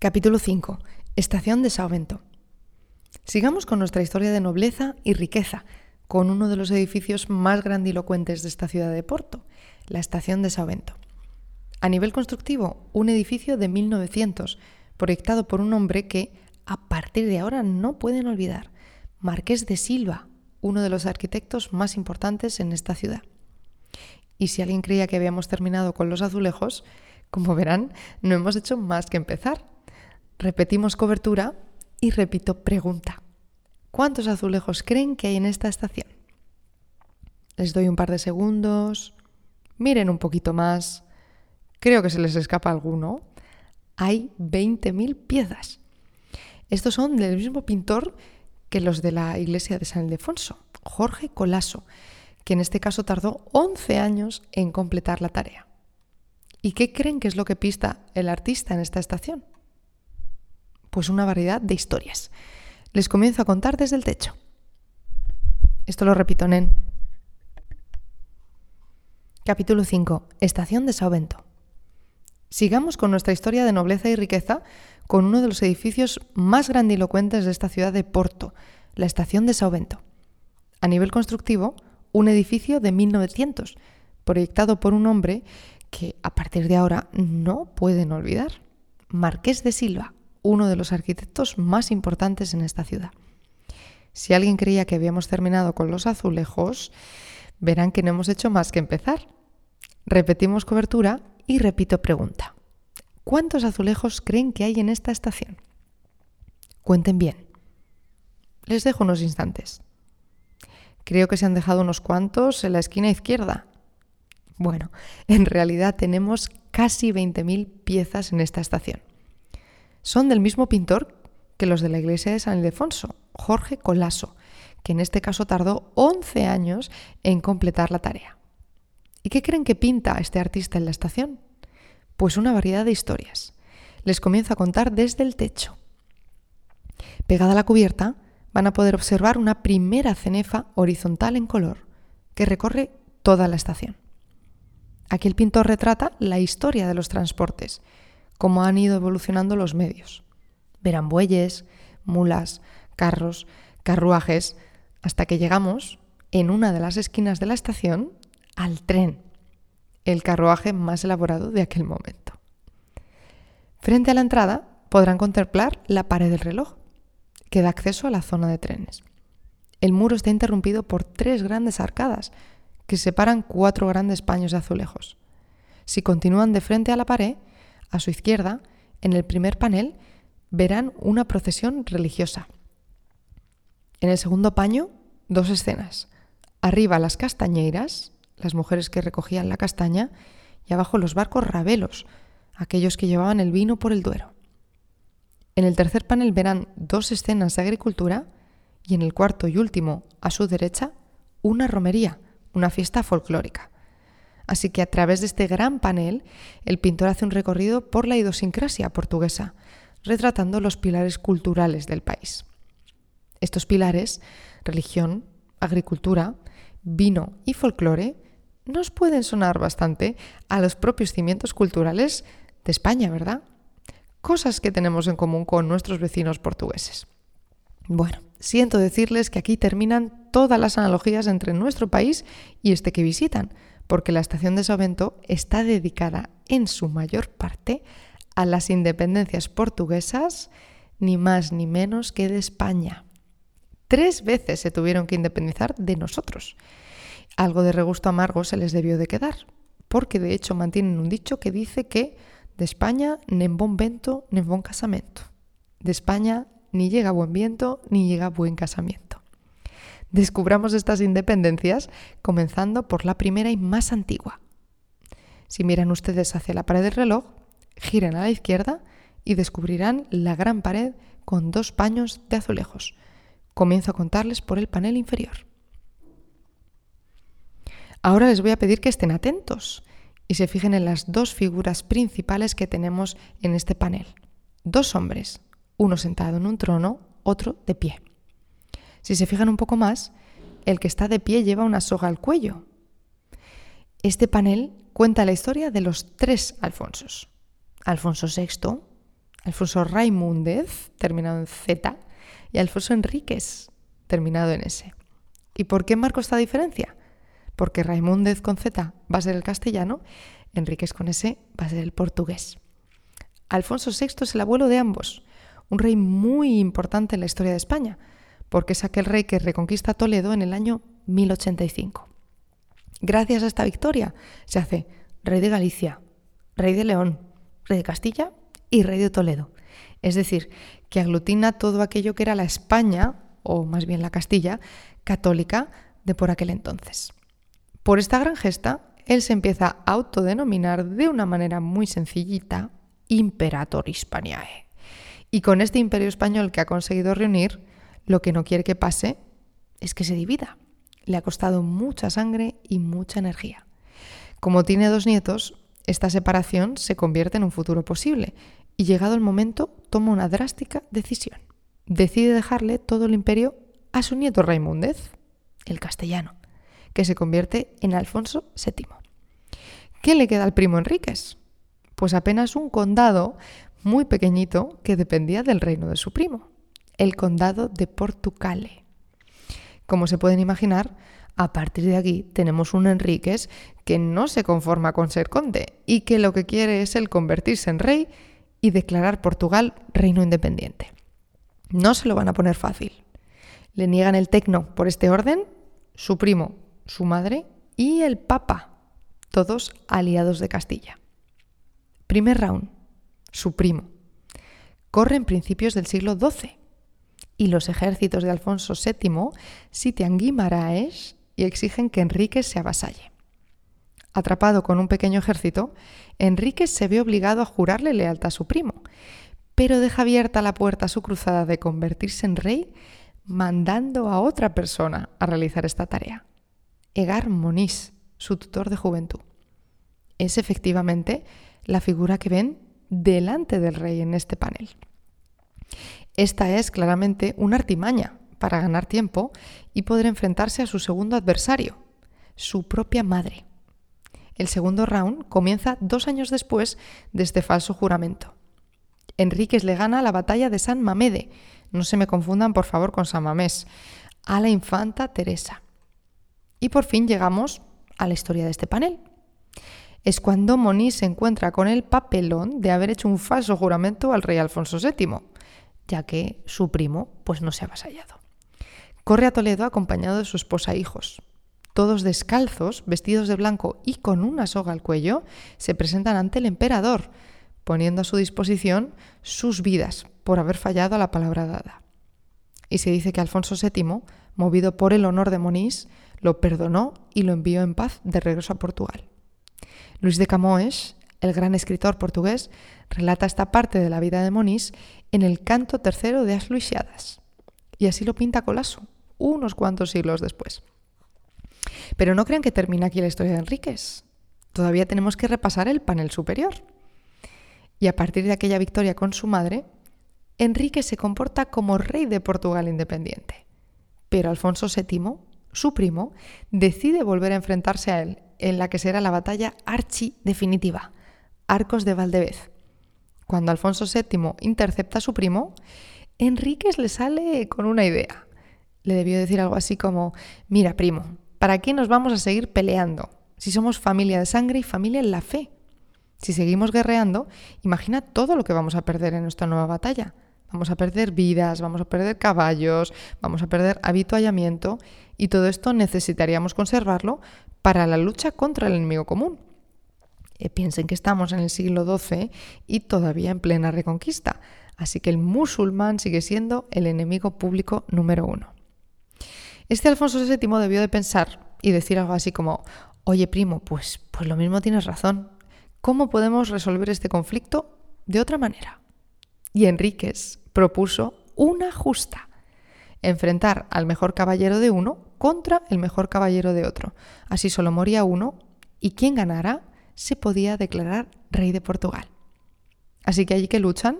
Capítulo 5. Estación de Saovento. Sigamos con nuestra historia de nobleza y riqueza, con uno de los edificios más grandilocuentes de esta ciudad de Porto, la Estación de Saovento. A nivel constructivo, un edificio de 1900, proyectado por un hombre que, a partir de ahora, no pueden olvidar, Marqués de Silva, uno de los arquitectos más importantes en esta ciudad. Y si alguien creía que habíamos terminado con los azulejos, como verán, no hemos hecho más que empezar. Repetimos cobertura y repito pregunta. ¿Cuántos azulejos creen que hay en esta estación? Les doy un par de segundos. Miren un poquito más. Creo que se les escapa alguno. Hay 20.000 piezas. Estos son del mismo pintor que los de la iglesia de San Ildefonso, Jorge Colaso, que en este caso tardó 11 años en completar la tarea. ¿Y qué creen que es lo que pista el artista en esta estación? Pues una variedad de historias. Les comienzo a contar desde el techo. Esto lo repito, Nen. Capítulo 5. Estación de Saovento. Sigamos con nuestra historia de nobleza y riqueza con uno de los edificios más grandilocuentes de esta ciudad de Porto, la Estación de Saovento. A nivel constructivo, un edificio de 1900, proyectado por un hombre que a partir de ahora no pueden olvidar, Marqués de Silva, uno de los arquitectos más importantes en esta ciudad. Si alguien creía que habíamos terminado con los azulejos, verán que no hemos hecho más que empezar. Repetimos cobertura y repito pregunta. ¿Cuántos azulejos creen que hay en esta estación? Cuenten bien. Les dejo unos instantes. Creo que se han dejado unos cuantos en la esquina izquierda. Bueno, en realidad tenemos casi 20.000 piezas en esta estación son del mismo pintor que los de la iglesia de San Ildefonso, Jorge Colaso, que en este caso tardó 11 años en completar la tarea. ¿Y qué creen que pinta este artista en la estación? Pues una variedad de historias. Les comienzo a contar desde el techo. Pegada a la cubierta van a poder observar una primera cenefa horizontal en color que recorre toda la estación. Aquí el pintor retrata la historia de los transportes cómo han ido evolucionando los medios. Verán bueyes, mulas, carros, carruajes, hasta que llegamos, en una de las esquinas de la estación, al tren, el carruaje más elaborado de aquel momento. Frente a la entrada podrán contemplar la pared del reloj, que da acceso a la zona de trenes. El muro está interrumpido por tres grandes arcadas que separan cuatro grandes paños de azulejos. Si continúan de frente a la pared, a su izquierda, en el primer panel, verán una procesión religiosa. En el segundo paño, dos escenas. Arriba las castañeiras, las mujeres que recogían la castaña, y abajo los barcos rabelos, aquellos que llevaban el vino por el Duero. En el tercer panel verán dos escenas de agricultura y en el cuarto y último, a su derecha, una romería, una fiesta folclórica. Así que a través de este gran panel, el pintor hace un recorrido por la idiosincrasia portuguesa, retratando los pilares culturales del país. Estos pilares, religión, agricultura, vino y folclore, nos pueden sonar bastante a los propios cimientos culturales de España, ¿verdad? Cosas que tenemos en común con nuestros vecinos portugueses. Bueno, siento decirles que aquí terminan todas las analogías entre nuestro país y este que visitan, porque la estación de Sovento está dedicada en su mayor parte a las independencias portuguesas, ni más ni menos que de España. Tres veces se tuvieron que independizar de nosotros. Algo de regusto amargo se les debió de quedar, porque de hecho mantienen un dicho que dice que de España nen bon vento, nen bon casamento. De España ni llega buen viento, ni llega buen casamiento. Descubramos estas independencias comenzando por la primera y más antigua. Si miran ustedes hacia la pared del reloj, giren a la izquierda y descubrirán la gran pared con dos paños de azulejos. Comienzo a contarles por el panel inferior. Ahora les voy a pedir que estén atentos y se fijen en las dos figuras principales que tenemos en este panel. Dos hombres, uno sentado en un trono, otro de pie. Si se fijan un poco más, el que está de pie lleva una soga al cuello. Este panel cuenta la historia de los tres Alfonsos. Alfonso VI, Alfonso Raimúndez, terminado en Z, y Alfonso Enríquez, terminado en S. ¿Y por qué marco esta diferencia? Porque Raimúndez con Z va a ser el castellano, Enríquez con S va a ser el portugués. Alfonso VI es el abuelo de ambos, un rey muy importante en la historia de España, porque es aquel rey que reconquista Toledo en el año 1085. Gracias a esta victoria se hace rey de Galicia, rey de León, rey de Castilla y rey de Toledo. Es decir, que aglutina todo aquello que era la España, o más bien la Castilla, católica de por aquel entonces. Por esta gran gesta, él se empieza a autodenominar de una manera muy sencillita Imperator Hispaniae. Y con este imperio español que ha conseguido reunir, lo que no quiere que pase es que se divida. Le ha costado mucha sangre y mucha energía. Como tiene dos nietos, esta separación se convierte en un futuro posible y llegado el momento toma una drástica decisión. Decide dejarle todo el imperio a su nieto Raimúndez, el castellano, que se convierte en Alfonso VII. ¿Qué le queda al primo Enríquez? Pues apenas un condado muy pequeñito que dependía del reino de su primo, el condado de Portucale. Como se pueden imaginar, a partir de aquí tenemos un Enríquez que no se conforma con ser conde y que lo que quiere es el convertirse en rey y declarar Portugal reino independiente. No se lo van a poner fácil. Le niegan el tecno por este orden su primo, su madre y el papa, todos aliados de Castilla. Primer round, su primo. Corre en principios del siglo XII y los ejércitos de Alfonso VII sitian Guimaraes y exigen que Enrique se avasalle. Atrapado con un pequeño ejército, Enrique se ve obligado a jurarle lealtad a su primo, pero deja abierta la puerta a su cruzada de convertirse en rey, mandando a otra persona a realizar esta tarea, Egar Monís, su tutor de juventud. Es efectivamente la figura que ven delante del rey en este panel. Esta es claramente una artimaña para ganar tiempo y poder enfrentarse a su segundo adversario, su propia madre. El segundo round comienza dos años después de este falso juramento. Enríquez le gana la batalla de San Mamede, no se me confundan por favor con San Mamés, a la infanta Teresa. Y por fin llegamos a la historia de este panel. Es cuando Moni se encuentra con el papelón de haber hecho un falso juramento al rey Alfonso VII, ya que su primo pues no se ha vasallado. Corre a Toledo acompañado de su esposa e hijos todos descalzos, vestidos de blanco y con una soga al cuello, se presentan ante el emperador, poniendo a su disposición sus vidas por haber fallado a la palabra dada. Y se dice que Alfonso VII, movido por el honor de Monís, lo perdonó y lo envió en paz de regreso a Portugal. Luis de Camões, el gran escritor portugués, relata esta parte de la vida de Monís en el canto tercero de As Luisiadas. Y así lo pinta Colaso, unos cuantos siglos después. Pero no crean que termina aquí la historia de Enríquez. Todavía tenemos que repasar el panel superior. Y a partir de aquella victoria con su madre, Enrique se comporta como rey de Portugal independiente. Pero Alfonso VII, su primo, decide volver a enfrentarse a él en la que será la batalla archi definitiva, Arcos de Valdevez. Cuando Alfonso VII intercepta a su primo, Enríquez le sale con una idea. Le debió decir algo así como, mira primo, ¿Para qué nos vamos a seguir peleando? Si somos familia de sangre y familia en la fe. Si seguimos guerreando, imagina todo lo que vamos a perder en nuestra nueva batalla. Vamos a perder vidas, vamos a perder caballos, vamos a perder habituallamiento y todo esto necesitaríamos conservarlo para la lucha contra el enemigo común. Piensen que estamos en el siglo XII y todavía en plena reconquista, así que el musulmán sigue siendo el enemigo público número uno. Este Alfonso VII debió de pensar y decir algo así como, oye primo, pues, pues lo mismo tienes razón. ¿Cómo podemos resolver este conflicto de otra manera? Y Enríquez propuso una justa, enfrentar al mejor caballero de uno contra el mejor caballero de otro. Así solo moría uno y quien ganara se podía declarar rey de Portugal. Así que allí que luchan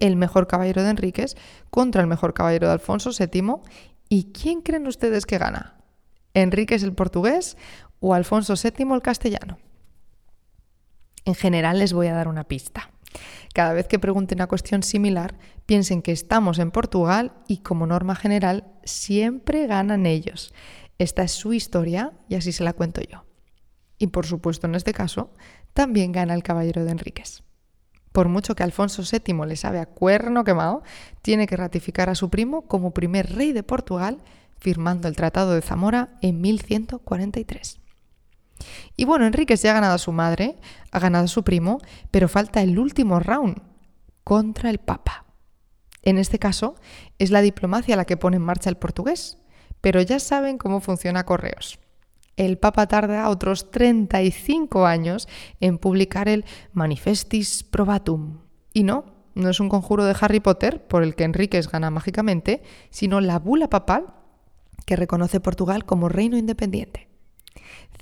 el mejor caballero de Enríquez contra el mejor caballero de Alfonso VII ¿Y quién creen ustedes que gana? ¿Enríquez el portugués o Alfonso VII el castellano? En general les voy a dar una pista. Cada vez que pregunten una cuestión similar, piensen que estamos en Portugal y como norma general siempre ganan ellos. Esta es su historia y así se la cuento yo. Y por supuesto, en este caso, también gana el caballero de Enríquez. Por mucho que Alfonso VII le sabe a cuerno quemado, tiene que ratificar a su primo como primer rey de Portugal, firmando el Tratado de Zamora en 1143. Y bueno, Enríquez ya ha ganado a su madre, ha ganado a su primo, pero falta el último round contra el Papa. En este caso, es la diplomacia la que pone en marcha el portugués, pero ya saben cómo funciona Correos el Papa tarda otros 35 años en publicar el Manifestis Probatum. Y no, no es un conjuro de Harry Potter por el que Enríquez gana mágicamente, sino la bula papal que reconoce Portugal como reino independiente.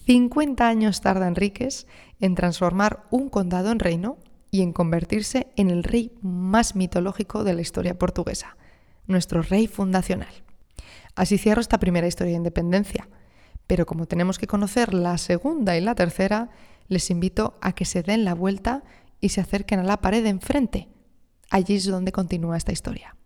50 años tarda Enríquez en transformar un condado en reino y en convertirse en el rey más mitológico de la historia portuguesa, nuestro rey fundacional. Así cierro esta primera historia de independencia. Pero como tenemos que conocer la segunda y la tercera, les invito a que se den la vuelta y se acerquen a la pared de enfrente. Allí es donde continúa esta historia.